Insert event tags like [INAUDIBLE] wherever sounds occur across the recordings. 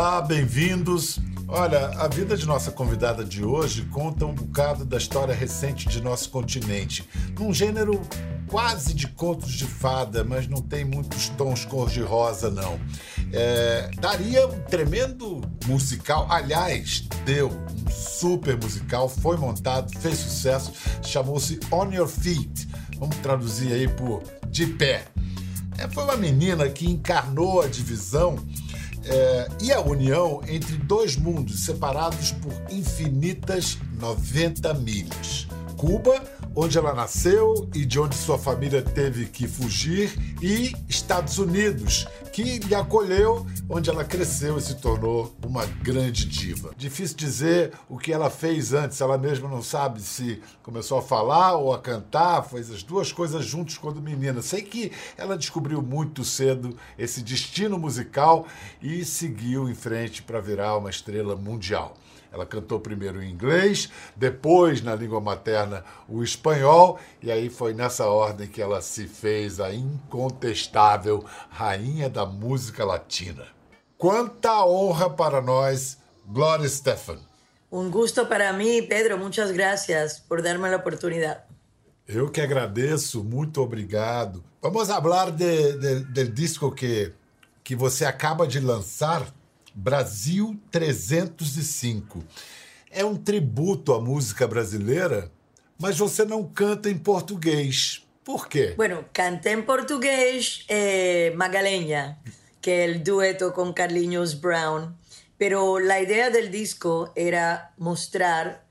Olá, bem-vindos. Olha, a vida de nossa convidada de hoje conta um bocado da história recente de nosso continente, num gênero quase de contos de fada, mas não tem muitos tons cor-de-rosa, não. É, daria um tremendo musical, aliás, deu um super musical, foi montado, fez sucesso, chamou-se On Your Feet. Vamos traduzir aí por De Pé. É, foi uma menina que encarnou a divisão é, e a união entre dois mundos separados por infinitas 90 milhas. Cuba, onde ela nasceu e de onde sua família teve que fugir, e Estados Unidos, que lhe acolheu, onde ela cresceu e se tornou uma grande diva. Difícil dizer o que ela fez antes, ela mesma não sabe se começou a falar ou a cantar, fez as duas coisas juntos quando menina. Sei que ela descobriu muito cedo esse destino musical e seguiu em frente para virar uma estrela mundial. Ela cantou primeiro em inglês, depois na língua materna o espanhol, e aí foi nessa ordem que ela se fez a incontestável rainha da música latina. Quanta honra para nós, Gloria Stefan. Um gusto para mim, Pedro. Muitas gracias por darme a oportunidade. Eu que agradeço, muito obrigado. Vamos falar de, de, do disco que, que você acaba de lançar, Brasil 305. É um tributo à música brasileira, mas você não canta em português. Por quê? Bueno, canté em português eh, Magaleña, que é o dueto com Carlinhos Brown. Pero la idea del disco era mostrar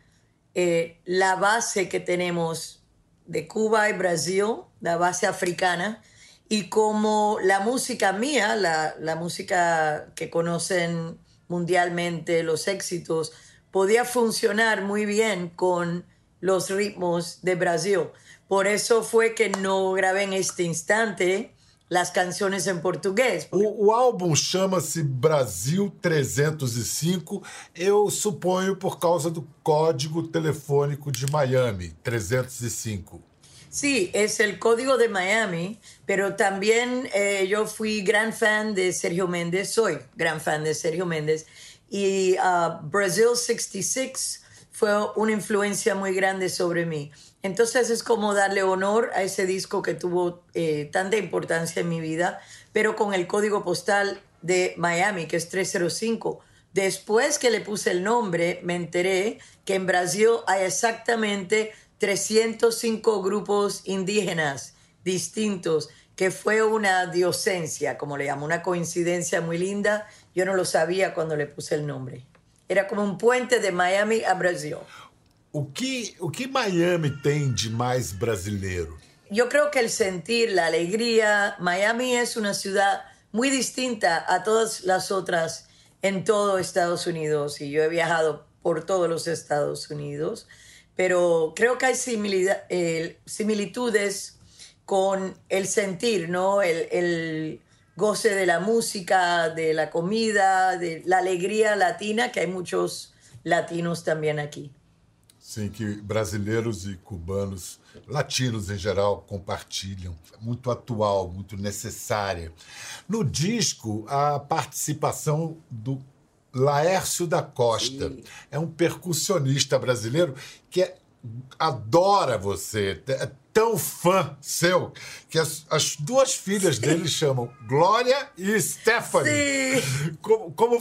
eh, la base que tenemos de Cuba y Brasil, la base africana, y como la música mía, la, la, música que conocen mundialmente, los éxitos, podía funcionar muy bien con los ritmos de Brasil. Por eso fue que no grabé en este instante las canciones en português. O, o álbum chama-se Brasil 305, eu suponho por causa do código telefônico de Miami, 305. Sí, es el código de Miami, pero también eh, yo fui gran fan de Sergio Méndez, soy gran fan de Sergio Méndez, y uh, Brazil 66 fue una influencia muy grande sobre mí. Entonces es como darle honor a ese disco que tuvo eh, tanta importancia en mi vida, pero con el código postal de Miami, que es 305. Después que le puse el nombre, me enteré que en Brasil hay exactamente 305 grupos indígenas distintos, que fue una diocencia, como le llamo, una coincidencia muy linda. Yo no lo sabía cuando le puse el nombre. Era como un puente de Miami a Brasil. O que, o que Miami tem de mais brasileiro? Yo creo que el sentir, la alegría, Miami es una ciudad muy distinta a todas las otras en todo Estados Unidos y yo he viajado por todos los Estados Unidos pero creo que hay eh, similitudes con el sentir, ¿no? El, el, goce de la música, de la comida, de la alegría latina, que hay muchos latinos también aquí. Sim, que brasileiros e cubanos, latinos em geral, compartilham. Muito atual, muito necessária. No disco, a participação do Laércio da Costa. Sim. É um percussionista brasileiro que é, adora você, é tão fã seu, que as, as duas filhas Sim. dele chamam Glória e Stephanie. Sim. Como, como,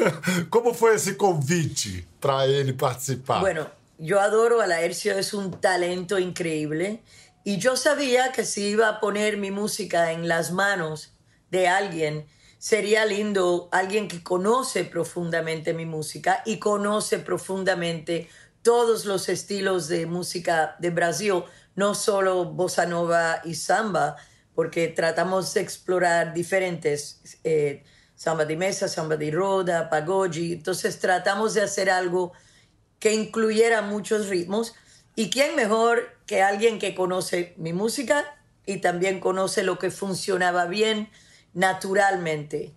[LAUGHS] como foi esse convite para ele participar? Bueno, eu adoro a Laércio, é um talento incrível. E eu sabia que se iba a poner mi música en las manos de alguien, sería lindo alguien que conoce profundamente mi música y conoce profundamente todos los estilos de música de Brasil, no solo bossa nova y samba, porque tratamos de explorar diferentes eh, samba de mesa, samba de roda, pagode, entonces tratamos de hacer algo que incluyera muchos ritmos. Y quién mejor que alguien que conoce mi música y también conoce lo que funcionaba bien naturalmente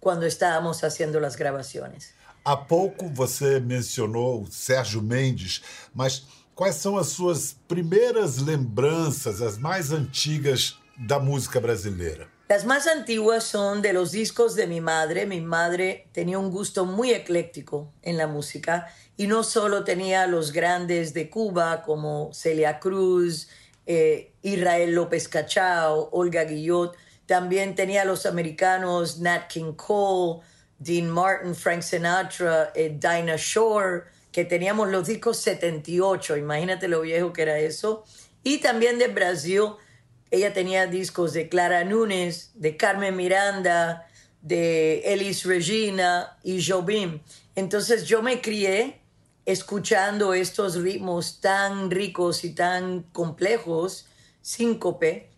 quando estávamos fazendo as gravações. Há pouco você mencionou Sérgio Mendes, mas quais são as suas primeiras lembranças, as mais antigas da música brasileira? Las más antiguas son de los discos de mi madre. Mi madre tenía un gusto muy ecléctico en la música y no solo tenía los grandes de Cuba como Celia Cruz, eh, Israel López Cachao, Olga Guillot, también tenía los americanos Nat King Cole, Dean Martin, Frank Sinatra, eh, Dinah Shore, que teníamos los discos 78, imagínate lo viejo que era eso. Y también de Brasil, ella tenía discos de Clara Nunes, de Carmen Miranda, de Elis Regina y Jobim. Entonces yo me crié escuchando estos ritmos tan ricos y tan complejos, síncope,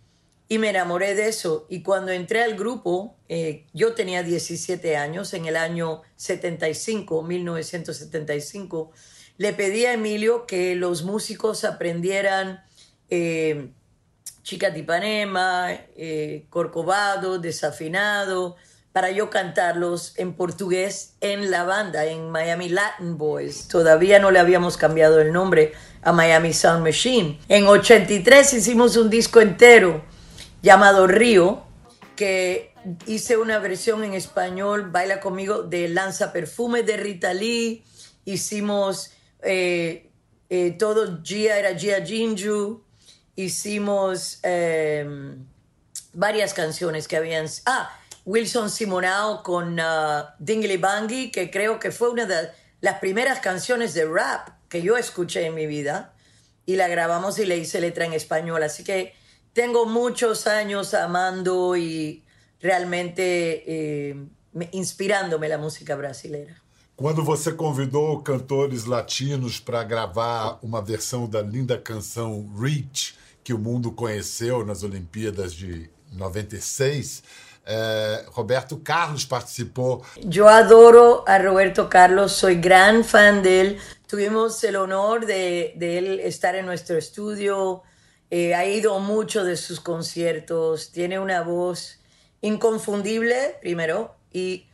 y me enamoré de eso. Y cuando entré al grupo, eh, yo tenía 17 años, en el año 75, 1975, le pedí a Emilio que los músicos aprendieran eh, Chica de Ipanema, eh, Corcovado, Desafinado, para yo cantarlos en portugués en la banda, en Miami Latin Boys. Todavía no le habíamos cambiado el nombre a Miami Sound Machine. En 83 hicimos un disco entero llamado Río, que hice una versión en español, Baila conmigo, de Lanza Perfume de Rita Lee. Hicimos eh, eh, todo, Gia era Gia Jinju. Hicimos em, varias canciones que habían... Ah, Wilson Simonao con uh, Dingly Bangy, que creo que fue una de las primeras canciones de rap que yo escuché en mi vida. Y la grabamos y le hice letra en español. Así que tengo muchos años amando y realmente eh, inspirándome la música brasileira. Quando você convidou cantores latinos para gravar uma versão da linda canção Reach, que o mundo conheceu nas Olimpíadas de 96, Eh, Roberto Carlos participó. Yo adoro a Roberto Carlos, soy gran fan de él. Tuvimos el honor de, de él estar en nuestro estudio. Eh, ha ido a muchos de sus conciertos. Tiene una voz inconfundible, primero, y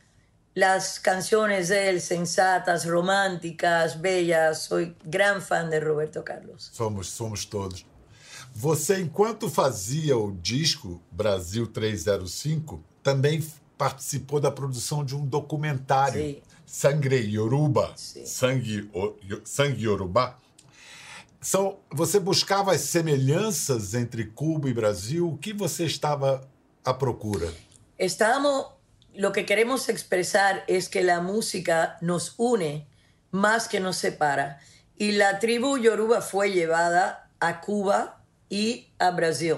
las canciones de él, sensatas, románticas, bellas. Soy gran fan de Roberto Carlos. Somos, somos todos. Você, enquanto fazia o disco Brasil 305, também participou da produção de um documentário, Sim. Sangre Yoruba, Sangue, Sangue Yoruba. São, você buscava as semelhanças entre Cuba e Brasil? O que você estava à procura? Estamos, lo que queremos expresar es que la música nos une más que nos separa. Y la tribu Yoruba fue llevada a Cuba y a Brasil.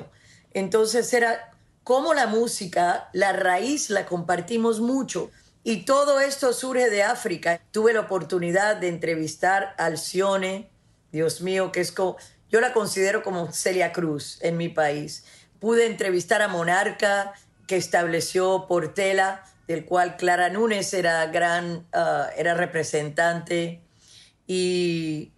Entonces era como la música, la raíz la compartimos mucho. Y todo esto surge de África. Tuve la oportunidad de entrevistar a Alcione, Dios mío, que es como, yo la considero como Celia Cruz en mi país. Pude entrevistar a Monarca, que estableció Portela, del cual Clara Núñez era gran, ah, era representante. Y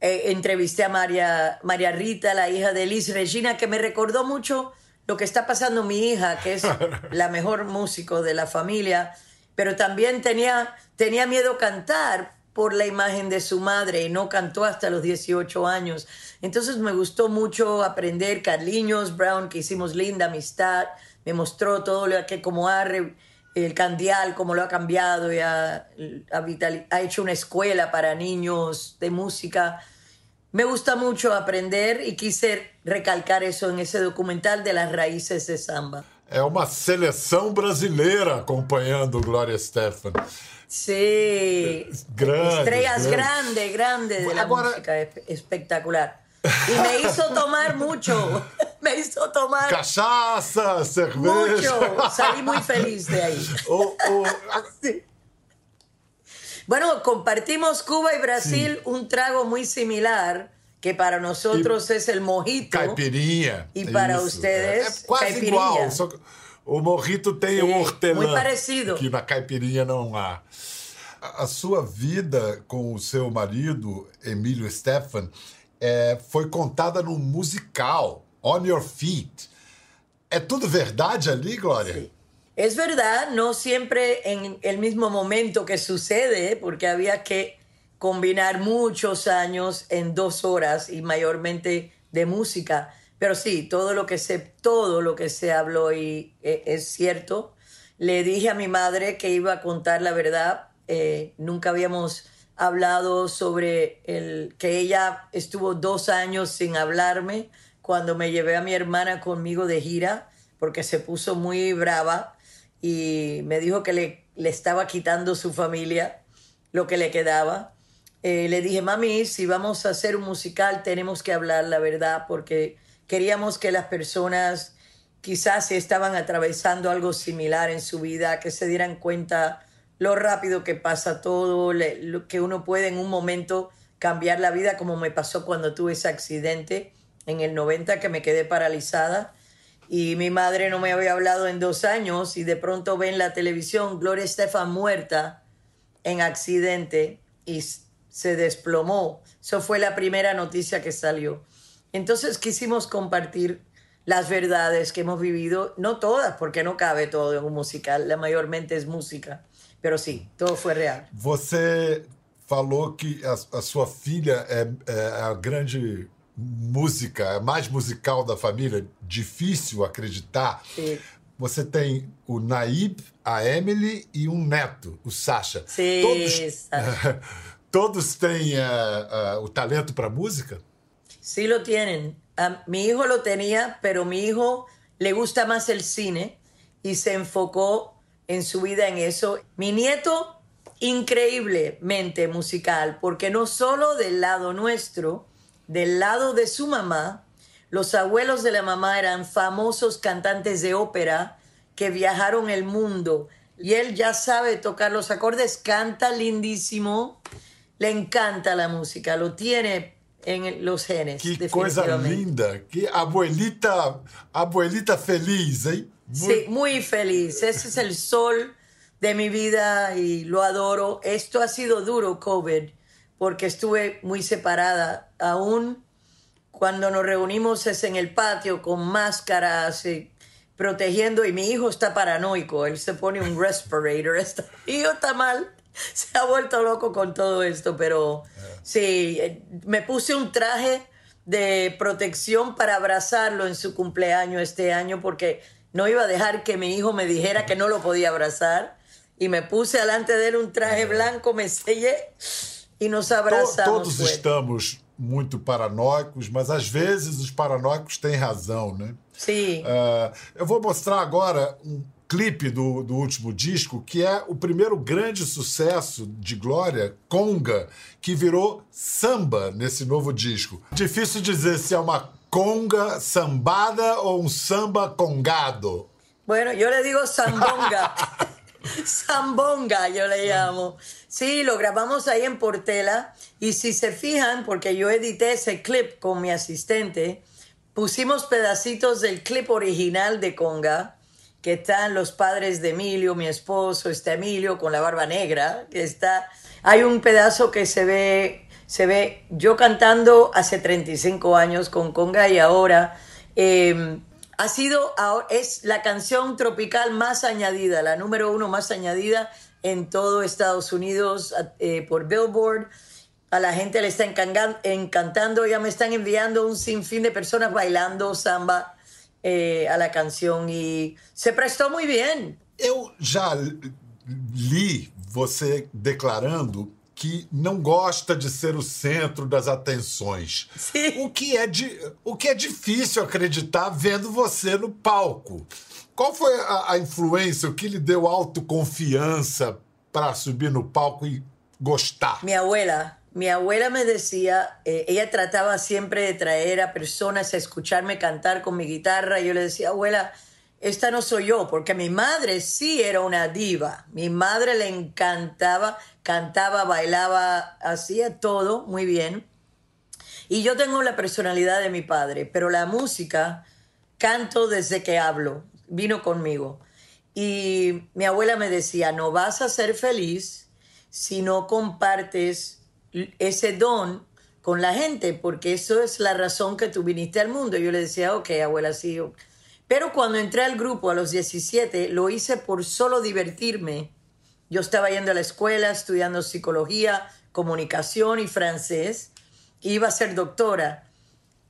eh, entrevisté a María, María Rita, la hija de Liz Regina, que me recordó mucho lo que está pasando mi hija, que es [LAUGHS] la mejor músico de la familia, pero también tenía, tenía miedo cantar por la imagen de su madre y no cantó hasta los 18 años. Entonces me gustó mucho aprender Carliños Brown, que hicimos linda amistad, me mostró todo lo que como ha el candial, cómo lo ha cambiado y ha, ha hecho una escuela para niños de música me gusta mucho aprender y quise recalcar eso en ese documental de las raíces de samba. É uma seleção brasileira acompanhando Gloria Stefan. Sí. Grandes, Estrellas grandes, grandes de la Agora... música espectacular. Y me hizo tomar mucho. [LAUGHS] Me hizo tomar. Cachaça, cerveja. Mucho. Salí muy feliz de ahí. O, o, [LAUGHS] sí. Bueno, compartimos Cuba y Brasil sí. un trago muy similar que para nosotros y es el mojito. Caipirinha. E para ustedes, quase caipirinha. igual. O mojito tem Sim, um hortelã. Muito parecido. Que na caipirinha não há. A, a sua vida com o seu marido, Emílio Stefan, é, foi contada num musical, On Your Feet. É tudo verdade ali, Glória? Sim. Es verdad, no siempre en el mismo momento que sucede, porque había que combinar muchos años en dos horas y mayormente de música, Pero sí, todo lo que se, todo lo que se habló y eh, es cierto. Le dije a mi madre que iba a contar la verdad. Eh, nunca habíamos hablado sobre el que ella estuvo dos años sin hablarme cuando me llevé a mi hermana conmigo de gira porque se puso muy brava y me dijo que le, le estaba quitando su familia lo que le quedaba. Eh, le dije, mami, si vamos a hacer un musical tenemos que hablar la verdad porque queríamos que las personas quizás si estaban atravesando algo similar en su vida, que se dieran cuenta lo rápido que pasa todo, lo que uno puede en un momento cambiar la vida, como me pasó cuando tuve ese accidente en el 90 que me quedé paralizada y mi madre no me había hablado en dos años y de pronto ve en la televisión Gloria Estefan muerta en accidente y se desplomó. Eso fue la primera noticia que salió. Entonces quisimos compartir las verdades que hemos vivido, no todas, porque no cabe todo en un musical, la mayormente es música, pero sí, todo fue real. Você falou que a, a sua filha é, é a grande música, a mais musical da família, difícil acreditar. Sim. Você tem o Naib, a Emily e um neto, o Sasha. Sim, todos, Sasha. [LAUGHS] todos têm uh, uh, o talento para música? Sí lo tienen. Um, mi hijo lo tenía, pero mi hijo le gusta más el cine y se enfocó en su vida en eso. Mi nieto, increíblemente musical, porque no solo del lado nuestro, del lado de su mamá, los abuelos de la mamá eran famosos cantantes de ópera que viajaron el mundo y él ya sabe tocar los acordes, canta lindísimo, le encanta la música, lo tiene en los genes. Que coisa linda, que abuelita, abuelita feliz, ¿eh? Muy... Sí, muy feliz. Ese es el sol de mi vida y lo adoro. Esto ha sido duro, COVID, porque estuve muy separada. Aún cuando nos reunimos es en el patio con máscaras, y protegiendo, y mi hijo está paranoico. Él se pone un respirator. [LAUGHS] Está, hijo está mal. [LAUGHS] Se ha vuelto loco con todo esto, pero sí, me puse un traje de protección para abrazarlo en su cumpleaños este año porque no iba a dejar que mi hijo me dijera que no lo podía abrazar. Y me puse delante de él un traje blanco, me sellé e nos abraçamos. Todos estamos muito paranoicos, mas às vezes os paranoicos têm razão, né? Sim. Uh, eu vou mostrar agora um clipe do, do último disco, que é o primeiro grande sucesso de Glória, Conga, que virou samba nesse novo disco. Difícil dizer se é uma conga sambada ou um samba congado. Bueno, yo le digo sambonga. [LAUGHS] Zambonga, yo le llamo. Sí, lo grabamos ahí en Portela. Y si se fijan, porque yo edité ese clip con mi asistente, pusimos pedacitos del clip original de Conga, que están los padres de Emilio, mi esposo, está Emilio con la barba negra, que está... Hay un pedazo que se ve, se ve yo cantando hace 35 años con Conga y ahora... Eh, ha sido, es la canción tropical más añadida, la número uno más añadida en todo Estados Unidos eh, por Billboard. A la gente le está encantando, ya me están enviando un sinfín de personas bailando samba eh, a la canción y se prestó muy bien. Eu já li você declarando que não gosta de ser o centro das atenções. Sim. O que é, de, o que é difícil acreditar vendo você no palco. Qual foi a, a influência, o que lhe deu autoconfiança para subir no palco e gostar? Minha abuela. Mi abuela me decía, eh, ella trataba siempre de traer a personas a escucharme cantar con mi guitarra. Yo le decía, abuela, esta no soy yo, porque mi madre sí era una diva. Mi madre le encantaba, cantaba, bailaba, hacía todo muy bien. Y yo tengo la personalidad de mi padre, pero la música canto desde que hablo, vino conmigo. Y mi abuela me decía, no vas a ser feliz si no compartes ese don con la gente, porque eso es la razón que tú viniste al mundo. Yo le decía, ok, abuela, sí. Pero cuando entré al grupo a los 17, lo hice por solo divertirme. Yo estaba yendo a la escuela, estudiando psicología, comunicación y francés. Iba a ser doctora.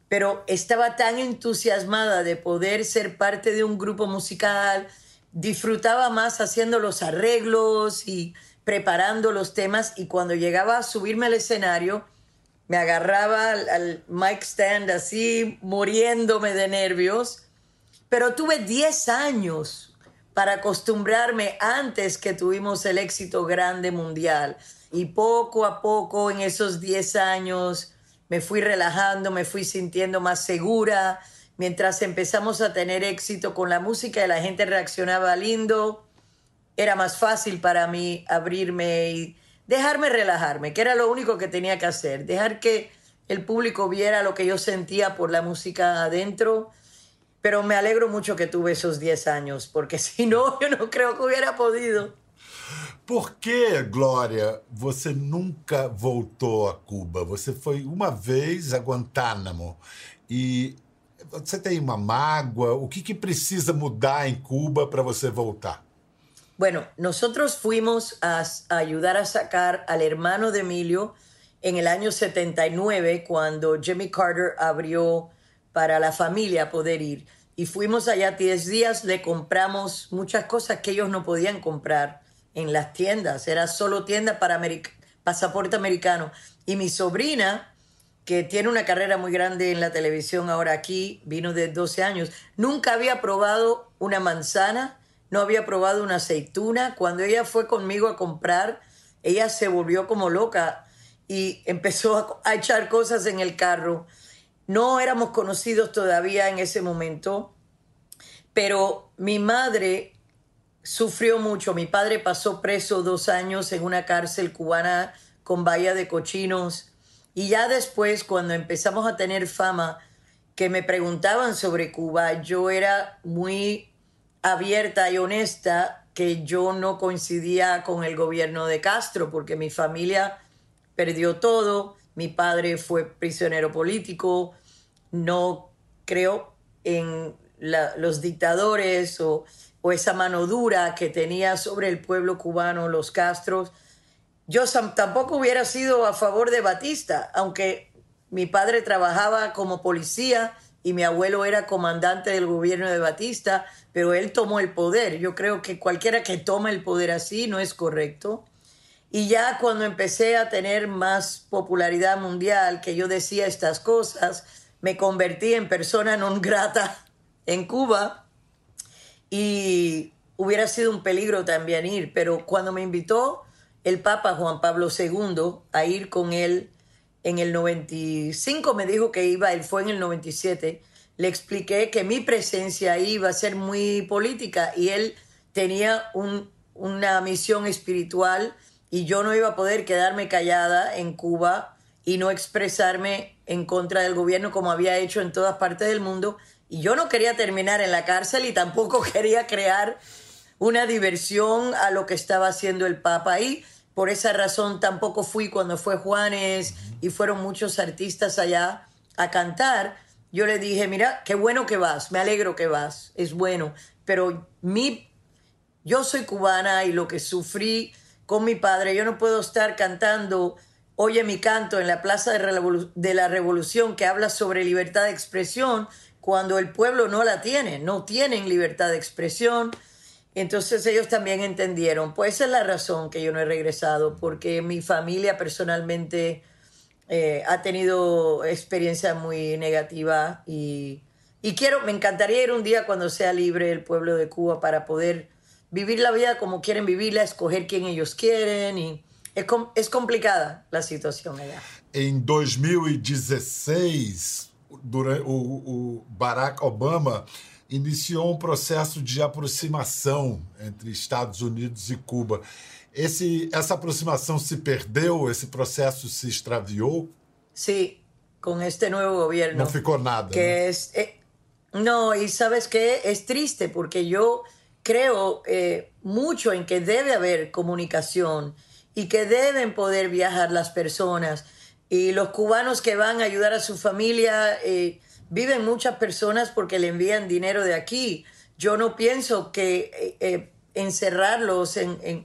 pero estaba tan entusiasmada de poder ser parte de un grupo musical, disfrutaba más haciendo los arreglos y preparando los temas y cuando llegaba a subirme al escenario, me agarraba al, al mic stand así, muriéndome de nervios, pero tuve 10 años para acostumbrarme antes que tuvimos el éxito grande mundial. Y poco a poco en esos 10 años me fui relajando, me fui sintiendo más segura. Mientras empezamos a tener éxito con la música y la gente reaccionaba lindo, era más fácil para mí abrirme y dejarme relajarme, que era lo único que tenía que hacer, dejar que el público viera lo que yo sentía por la música adentro. Pero me alegro mucho que tuve esos 10 años, porque [LAUGHS] si no, yo no creo que hubiera podido. Por que, Glória, você nunca voltou a Cuba? Você foi uma vez a Guantánamo e você tem uma mágoa? O que, que precisa mudar em Cuba para você voltar? Bueno, nosotros fuimos a, ayudar a sacar al hermano de Emilio en el año 79 cuando Jimmy Carter abrió para la familia poder ir. Y fuimos allá 10 días, le compramos muchas cosas que ellos no podían comprar en las tiendas, era solo tienda para pasaporte americano. Y mi sobrina, que tiene una carrera muy grande en la televisión ahora aquí, vino de 12 años, nunca había probado una manzana, no había probado una aceituna. Cuando ella fue conmigo a comprar, ella se volvió como loca y empezó a, echar cosas en el carro. No éramos conocidos todavía en ese momento, pero mi madre sufrió mucho. Mi padre pasó preso dos años en una cárcel cubana con bahía de cochinos. Y ya después, cuando empezamos a tener fama, que me preguntaban sobre Cuba, yo era muy abierta y honesta que yo no coincidía con el gobierno de Castro, porque mi familia perdió todo, mi padre fue prisionero político, no creo en los dictadores o o esa mano dura que tenía sobre el pueblo cubano los Castros. Yo tampoco hubiera sido a favor de Batista, aunque mi padre trabajaba como policía y mi abuelo era comandante del gobierno de Batista, pero él tomó el poder. Yo creo que cualquiera que toma el poder así no es correcto. Y ya cuando empecé a tener más popularidad mundial, que yo decía estas cosas, me convertí en persona non grata [LAUGHS] en Cuba y hubiera sido un peligro también ir, pero cuando me invitó el Papa Juan Pablo II a ir con él en el 95, me dijo que iba, él fue en el 97, le expliqué que mi presencia ahí iba a ser muy política y él tenía un, una misión espiritual y yo no iba a poder quedarme callada en Cuba y no expresarme en contra del gobierno como había hecho en todas partes del mundo y yo no quería terminar en la cárcel y tampoco [LAUGHS] quería crear una diversión a lo que estaba haciendo el Papa ahí. Por esa razón tampoco fui cuando fue Juanes y fueron muchos artistas allá a cantar. Yo le dije, mira, qué bueno que vas, me alegro que vas, es bueno, pero mi, yo soy cubana y lo que sufrí con mi padre, yo no puedo estar cantando Oye mi canto en la Plaza de la Revolución que habla sobre libertad de expresión cuando el pueblo no la tiene, no tienen libertad de expresión. Entonces ellos también entendieron, pues esa es la razón que yo no he regresado, porque mi familia personalmente eh, ha tenido experiencia muy negativa y, quiero, me encantaría ir un día cuando sea libre el pueblo de Cuba para poder vivir la vida como quieren vivirla, escoger quién ellos quieren y es, es complicada la situación allá. En 2016 durante, o, o Barack Obama iniciou um processo de aproximação entre Estados Unidos e Cuba. Esse, essa aproximação se perdeu? Esse processo se extraviou? Sí, con este nuevo gobierno. No ficou nada. Que né? es, eh, no, y sabes que es triste porque yo creo eh, mucho en que debe haber comunicación y que deben poder viajar las personas. Y los cubanos que van a ayudar a su familia, eh, viven muchas personas porque le envían dinero de aquí. Yo no pienso que eh, eh, encerrarlos en, en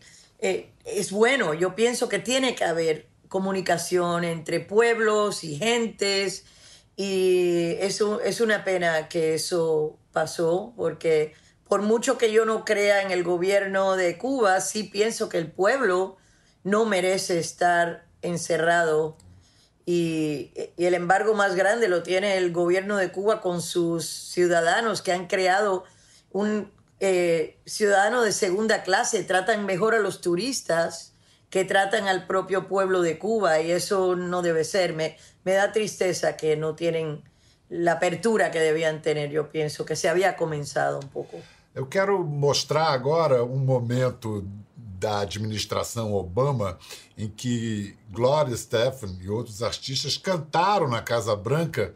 es bueno. Yo pienso que tiene que haber comunicación entre pueblos y gentes Y eso es una pena que eso pasó, porque por mucho que yo no crea en el gobierno de Cuba, sí pienso que el pueblo no merece estar encerrado. Y, y, el embargo más grande lo tiene el gobierno de Cuba con sus ciudadanos que han creado un eh, ciudadano de segunda clase, tratan mejor a los turistas que tratan al propio pueblo de Cuba y eso no debe ser. Me, me da tristeza que no tienen la apertura que debían tener, yo pienso, que se había comenzado un poco. Eu quero mostrar agora um momento da administração Obama em que Gloria Stefan e outros artistas cantaram na Casa Branca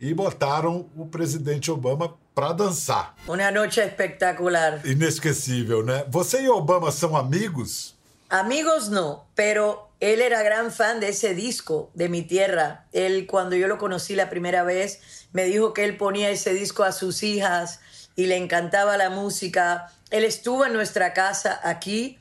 e botaram o presidente Obama para dançar. Uma noite espetacular. Inesquecível, né? Você e Obama são amigos? Amigos no, pero él era gran fan de ese disco de mi tierra. Él cuando yo lo conocí la primera vez me dijo que él ponía ese disco a sus hijas y le encantaba la música. Él estuvo en nuestra casa aquí,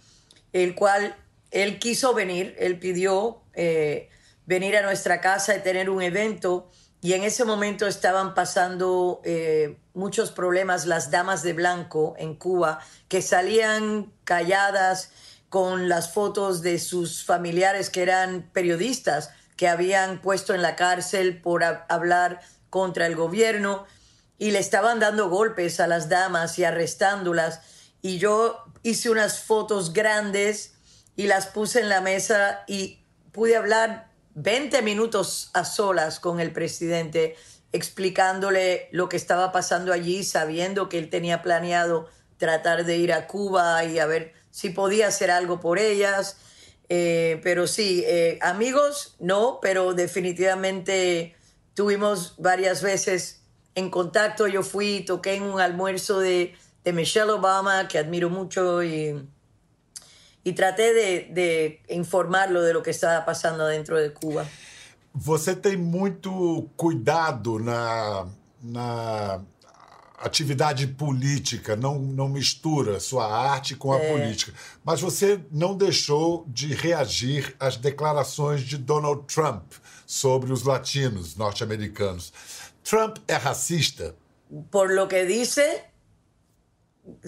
el cual él quiso venir, él pidió eh, venir a nuestra casa y tener un evento y en ese momento estaban pasando eh, muchos problemas las damas de blanco en Cuba, que salían calladas con las fotos de sus familiares que eran periodistas, que habían puesto en la cárcel por hablar contra el gobierno y le estaban dando golpes a las damas y arrestándolas. Y yo hice unas fotos grandes y las puse en la mesa y pude hablar 20 minutos a solas con el presidente explicándole lo que estaba pasando allí, sabiendo que él tenía planeado tratar de ir a Cuba y a ver si podía hacer algo por ellas. Eh, pero sí, eh, amigos, no, pero definitivamente tuvimos varias veces en contacto. Yo fui, toqué en un almuerzo de, de Michelle Obama, que admiro mucho, y e tratei de, de informá-lo de lo que estava passando dentro de Cuba. Você tem muito cuidado na, na atividade política, não, não mistura sua arte com a é. política. Mas você não deixou de reagir às declarações de Donald Trump sobre os latinos norte-americanos. Trump é racista? Por lo que dice,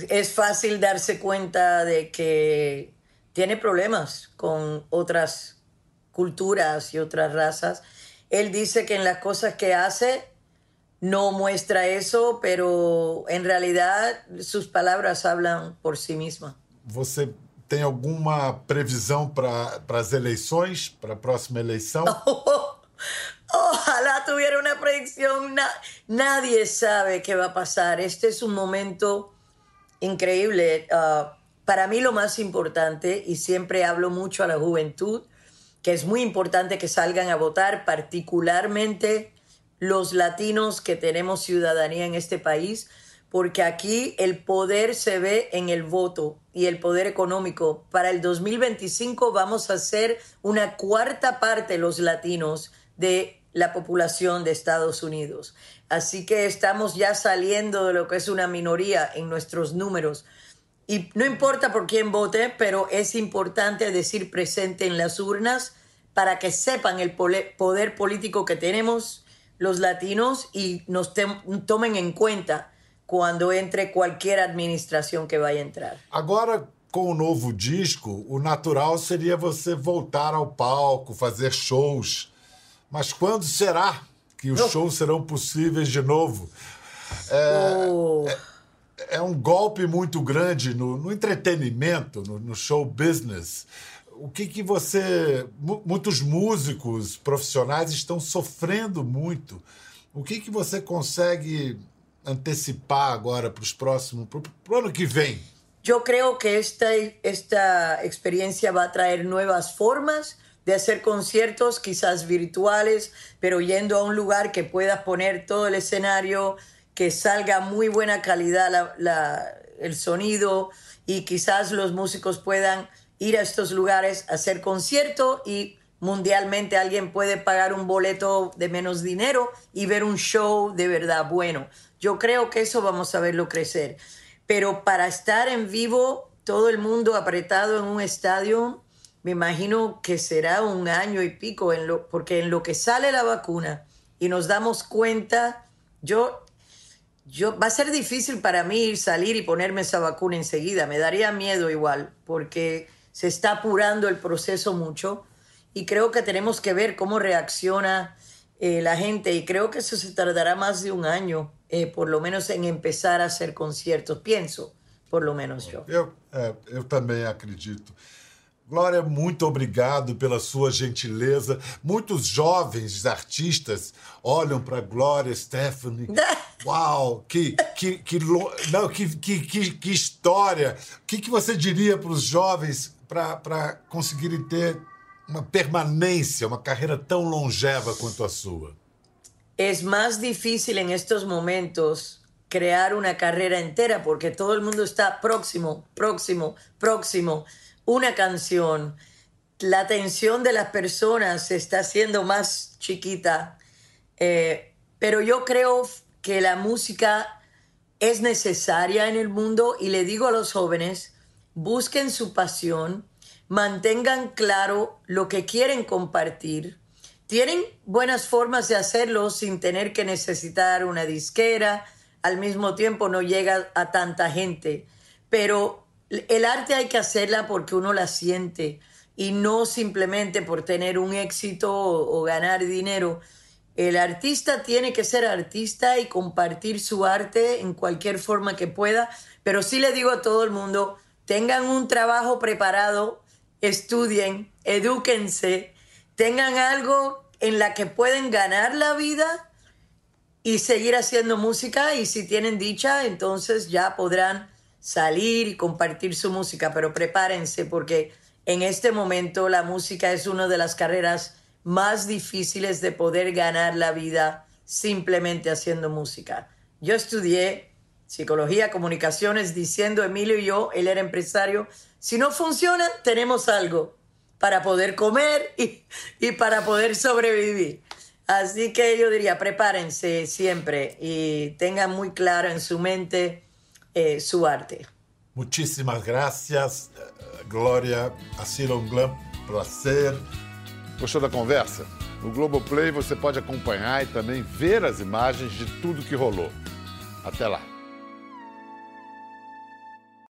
es fácil darse cuenta de que tiene problemas con otras culturas y otras razas. Él dice que en las cosas que hace no muestra eso, pero en realidad sus palabras hablan por sí mismas. Você tem alguma previsão para as eleições, para a próxima eleição? [LAUGHS] ojalá tuviera una predicción. nadie sabe qué va a pasar. Este es un momento increíble. Uh, para mí lo más importante, y siempre hablo mucho a la juventud, que es muy importante que salgan a votar, particularmente los latinos que tenemos ciudadanía en este país, porque aquí el poder se ve en el voto y el poder económico. Para el 2025 vamos a ser una cuarta parte los latinos de la población de Estados Unidos. Así que estamos ya saliendo de lo que es una minoría en nuestros números. Y no importa por quién vote, pero es importante decir presente en las urnas para que sepan el poder político que tenemos los latinos y nos tomen en cuenta quando entre qualquer administração que vai entrar. Agora, com o novo disco, o natural seria você voltar ao palco, fazer shows. Mas quando será que os shows serão possíveis de novo? É, oh. é, é um golpe muito grande no, no entretenimento, no, no, show business. O que, que você. Muitos músicos profissionais estão sofrendo muito. O que, que você consegue antecipar agora para os próximos. para o ano que vem? Eu creio que esta, esta experiencia va a traer nuevas formas de hacer conciertos, quizás virtuales, pero yendo a un lugar que puedas poner todo el escenario, que salga muy buena calidad el sonido y quizás los músicos puedan ir a estos lugares a hacer concierto y mundialmente alguien puede pagar un boleto de menos dinero y ver un show de verdad bueno. Yo creo que eso vamos a verlo crecer. Pero para estar en vivo, todo el mundo apretado en un estadio, me imagino que será un año y pico, en lo, porque en lo que sale la vacuna y nos damos cuenta, yo, yo, va a ser difícil para mí salir y ponerme esa vacuna enseguida, me daría miedo igual, porque se está apurando el proceso mucho y creo que tenemos que ver cómo reacciona eh, la gente y creo que eso se tardará más de un año, eh, por lo menos en empezar a hacer conciertos, pienso, por lo menos yo. Eu, é, eu também acredito. Glória, muito obrigado pela sua gentileza. Muitos jovens artistas olham para Glória Stephanie. [LAUGHS] Uau, que, que, que, não, que, que, que, que história! O que, que você diria para os jovens para conseguirem ter uma permanência, uma carreira tão longeva quanto a sua? Es más difícil en estos momentos crear una carrera entera porque todo mundo está próximo, próximo, próximo. Una canción. La atención de las personas se está haciendo más chiquita. Eh, pero yo creo que la música es necesaria en el mundo y le digo a los jóvenes, busquen su pasión, mantengan claro lo que quieren compartir. Tienen buenas formas de hacerlo sin tener que necesitar una disquera, al mismo tiempo no llega a tanta gente, pero el arte hay que hacerla porque uno la siente y no simplemente por tener un éxito o, ganar dinero. El artista tiene que ser artista y compartir su arte en cualquier forma que pueda, pero sí le digo a todo el mundo, tengan un trabajo preparado, estudien, edúquense, tengan algo en la que pueden ganar la vida y seguir haciendo música y si tienen dicha, entonces ya podrán salir y compartir su música, pero prepárense porque en este momento la música es una de las carreras más difíciles de poder ganar la vida simplemente haciendo música. Yo estudié psicología, comunicaciones, diciendo Emilio y yo, él era empresario, si no funciona, tenemos algo para poder comer y, y para poder sobrevivir. Así que yo diría, prepárense siempre y tengan muy claro en su mente eh, su arte. Muchísimas gracias, Glória. Ha sido um gran prazer. Gostou da conversa? No Globoplay você pode acompanhar e também ver as imagens de tudo que rolou. Até lá!